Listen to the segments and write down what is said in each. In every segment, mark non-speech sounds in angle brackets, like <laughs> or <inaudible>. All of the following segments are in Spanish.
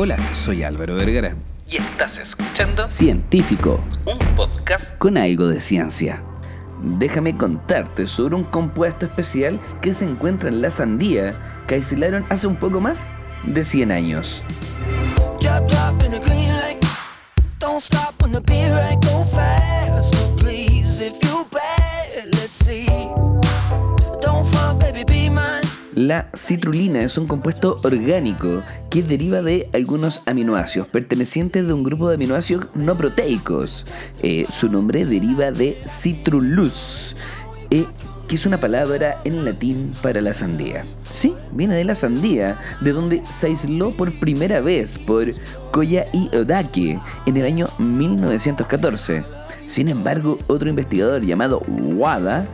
Hola, soy Álvaro Vergara. Y estás escuchando Científico, un podcast con algo de ciencia. Déjame contarte sobre un compuesto especial que se encuentra en la sandía que aislaron hace un poco más de 100 años. Drop, drop La citrulina es un compuesto orgánico que deriva de algunos aminoácidos pertenecientes de un grupo de aminoácidos no proteicos. Eh, su nombre deriva de citrulus, eh, que es una palabra en latín para la sandía. Sí, viene de la sandía, de donde se aisló por primera vez por Koya y Odake en el año 1914. Sin embargo, otro investigador llamado Wada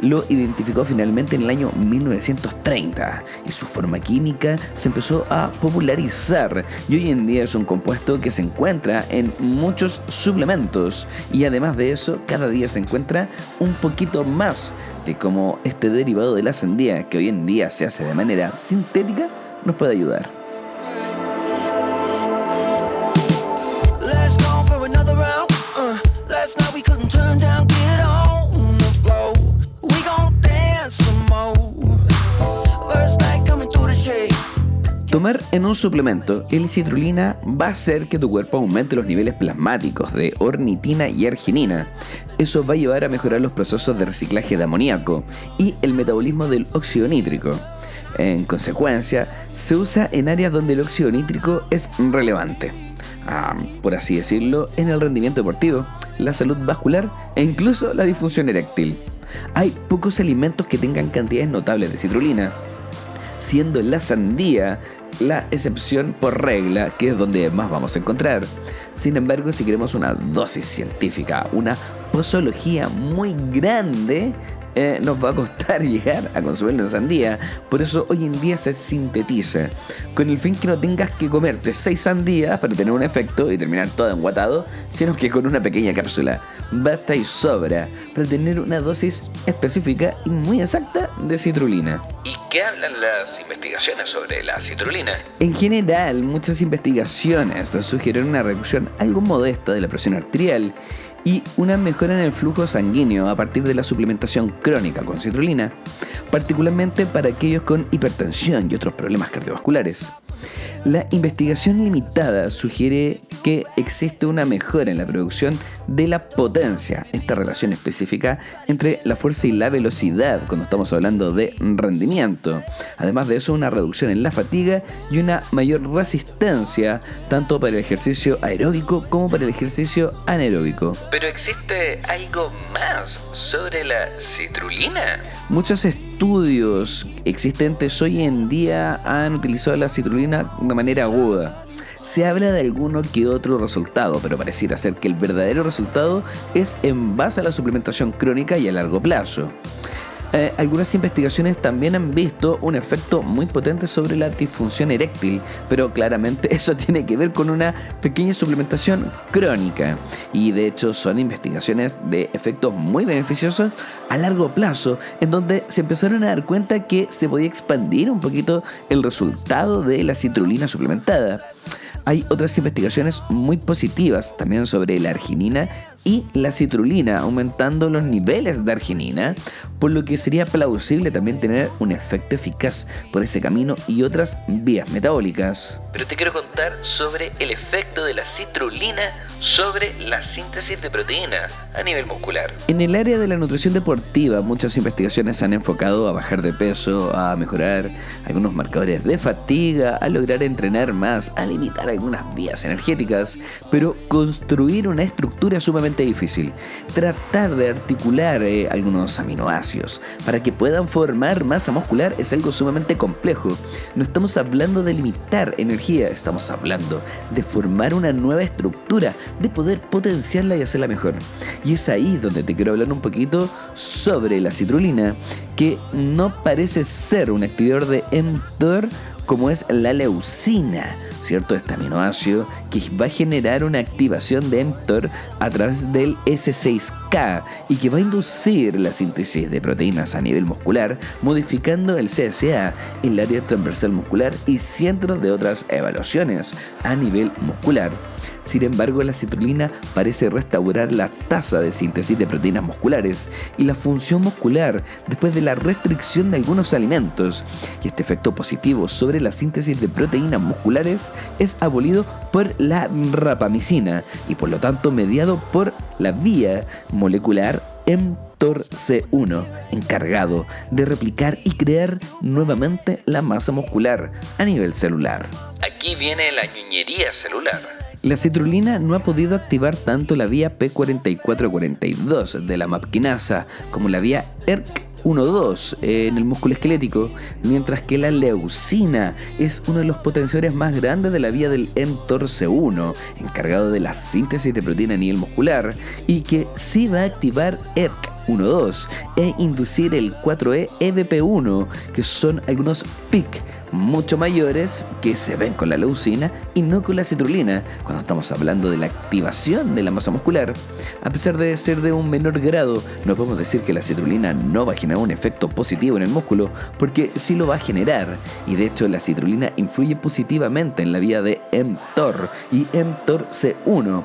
lo identificó finalmente en el año 1930 y su forma química se empezó a popularizar y hoy en día es un compuesto que se encuentra en muchos suplementos y además de eso cada día se encuentra un poquito más de cómo este derivado de la sandía que hoy en día se hace de manera sintética nos puede ayudar. Tomar en un suplemento L-citrulina va a hacer que tu cuerpo aumente los niveles plasmáticos de ornitina y arginina. Eso va a llevar a mejorar los procesos de reciclaje de amoníaco y el metabolismo del óxido nítrico. En consecuencia, se usa en áreas donde el óxido nítrico es relevante. Ah, por así decirlo, en el rendimiento deportivo, la salud vascular e incluso la disfunción eréctil. Hay pocos alimentos que tengan cantidades notables de citrulina, siendo la sandía la excepción por regla, que es donde más vamos a encontrar. Sin embargo, si queremos una dosis científica, una posología muy grande, eh, nos va a costar <laughs> llegar a consumir la sandía. Por eso hoy en día se sintetiza, con el fin que no tengas que comerte 6 sandías para tener un efecto y terminar todo enguatado, sino que con una pequeña cápsula. Basta y sobra para tener una dosis específica y muy exacta de citrulina. ¿Y qué hablan las investigaciones sobre la citrulina? En general, muchas investigaciones sugieren una reducción algo modesta de la presión arterial y una mejora en el flujo sanguíneo a partir de la suplementación crónica con citrulina, particularmente para aquellos con hipertensión y otros problemas cardiovasculares. La investigación limitada sugiere que existe una mejora en la producción de la potencia, esta relación específica entre la fuerza y la velocidad cuando estamos hablando de rendimiento. Además de eso, una reducción en la fatiga y una mayor resistencia tanto para el ejercicio aeróbico como para el ejercicio anaeróbico. ¿Pero existe algo más sobre la citrulina? Muchos estudios existentes hoy en día han utilizado la citrulina de manera aguda. Se habla de alguno que otro resultado, pero pareciera ser que el verdadero resultado es en base a la suplementación crónica y a largo plazo. Eh, algunas investigaciones también han visto un efecto muy potente sobre la disfunción eréctil, pero claramente <laughs> eso tiene que ver con una pequeña suplementación crónica. Y de hecho son investigaciones de efectos muy beneficiosos a largo plazo, en donde se empezaron a dar cuenta que se podía expandir un poquito el resultado de la citrulina suplementada. Hay otras investigaciones muy positivas también sobre la arginina y la citrulina, aumentando los niveles de arginina, por lo que sería plausible también tener un efecto eficaz por ese camino y otras vías metabólicas. Pero te quiero contar sobre el efecto de la citrulina sobre la síntesis de proteína a nivel muscular. En el área de la nutrición deportiva, muchas investigaciones se han enfocado a bajar de peso, a mejorar algunos marcadores de fatiga, a lograr entrenar más, a limitar algunas vías energéticas, pero construir una estructura sumamente difícil. Tratar de articular eh, algunos aminoácidos para que puedan formar masa muscular es algo sumamente complejo. No estamos hablando de limitar energía, estamos hablando de formar una nueva estructura, de poder potenciarla y hacerla mejor. Y es ahí donde te quiero hablar un poquito sobre la citrulina, que no parece ser un activador de mTOR como es la leucina. ¿cierto? Este aminoácido que va a generar una activación de mTOR a través del S6K y que va a inducir la síntesis de proteínas a nivel muscular, modificando el CSA, el área transversal muscular y cientos de otras evaluaciones a nivel muscular. Sin embargo, la citrulina parece restaurar la tasa de síntesis de proteínas musculares y la función muscular después de la restricción de algunos alimentos. Y este efecto positivo sobre la síntesis de proteínas musculares es abolido por la rapamicina y por lo tanto mediado por la vía molecular mTORC1, encargado de replicar y crear nuevamente la masa muscular a nivel celular. Aquí viene la ñuñería celular. La citrulina no ha podido activar tanto la vía P4442 de la mapquinasa como la vía ERK1-2 en el músculo esquelético, mientras que la leucina es uno de los potenciadores más grandes de la vía del mTORC1, encargado de la síntesis de proteína a nivel muscular, y que sí va a activar ERK1-2 e inducir el 4E EBP1, que son algunos PIC mucho mayores que se ven con la leucina y no con la citrulina cuando estamos hablando de la activación de la masa muscular. A pesar de ser de un menor grado, no podemos decir que la citrulina no va a generar un efecto positivo en el músculo, porque sí lo va a generar. Y de hecho la citrulina influye positivamente en la vía de mTOR y mTOR-C1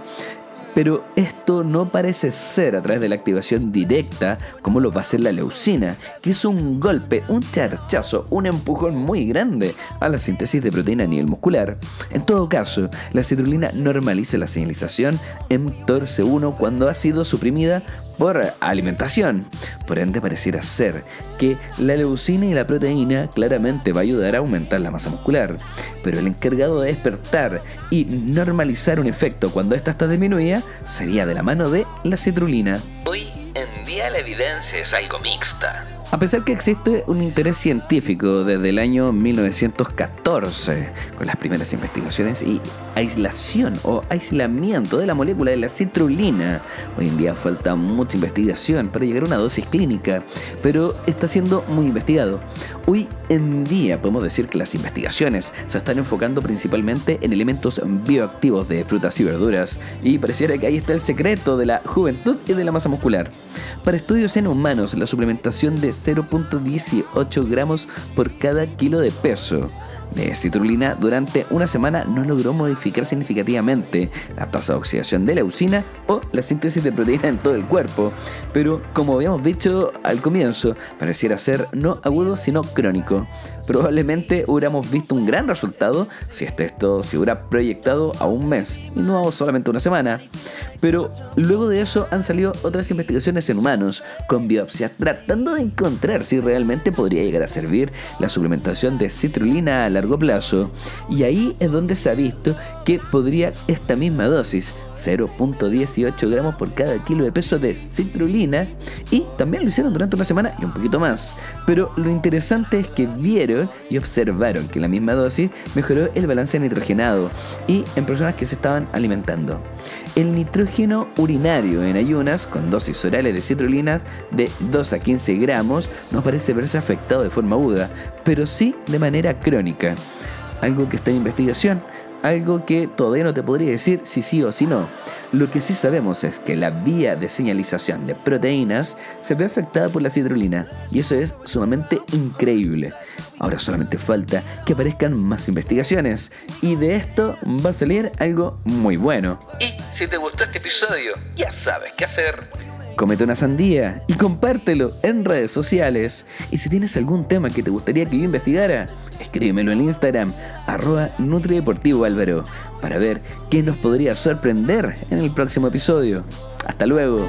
pero esto no parece ser a través de la activación directa como lo va a hacer la leucina, que es un golpe, un charchazo, un empujón muy grande a la síntesis de proteína a nivel muscular. En todo caso, la citrulina normaliza la señalización mTORC1 cuando ha sido suprimida por alimentación. Por ende, pareciera ser que la leucina y la proteína claramente va a ayudar a aumentar la masa muscular. Pero el encargado de despertar y normalizar un efecto cuando ésta está disminuida sería de la mano de la citrulina. Hoy en día la evidencia es algo mixta. A pesar que existe un interés científico desde el año 1914 con las primeras investigaciones y aislación o aislamiento de la molécula de la citrulina, hoy en día falta mucha investigación para llegar a una dosis clínica, pero está siendo muy investigado. Hoy en día podemos decir que las investigaciones se están enfocando principalmente en elementos bioactivos de frutas y verduras y pareciera que ahí está el secreto de la juventud y de la masa muscular. Para estudios en humanos, la suplementación de 0.18 gramos por cada kilo de peso de citrulina durante una semana no logró modificar significativamente la tasa de oxidación de leucina o la síntesis de proteína en todo el cuerpo, pero como habíamos dicho al comienzo, pareciera ser no agudo sino crónico. Probablemente hubiéramos visto un gran resultado si esto se hubiera proyectado a un mes y no solamente una semana. Pero luego de eso han salido otras investigaciones en humanos con biopsias tratando de encontrar si realmente podría llegar a servir la suplementación de citrulina largo plazo. Y ahí es donde se ha visto que podría esta misma dosis 0.18 gramos por cada kilo de peso de citrulina y también lo hicieron durante una semana y un poquito más. Pero lo interesante es que vieron y observaron que la misma dosis mejoró el balance nitrogenado y en personas que se estaban alimentando. El nitrógeno urinario en ayunas con dosis orales de citrulina de 2 a 15 gramos no parece verse afectado de forma aguda, pero sí de manera crónica. Algo que está en investigación algo que todavía no te podría decir si sí o si no. Lo que sí sabemos es que la vía de señalización de proteínas se ve afectada por la citrulina y eso es sumamente increíble. Ahora solamente falta que aparezcan más investigaciones y de esto va a salir algo muy bueno. Y si te gustó este episodio, ya sabes qué hacer comete una sandía y compártelo en redes sociales. Y si tienes algún tema que te gustaría que yo investigara, escríbemelo en Instagram, arroba Nutrideportivo Álvaro, para ver qué nos podría sorprender en el próximo episodio. Hasta luego.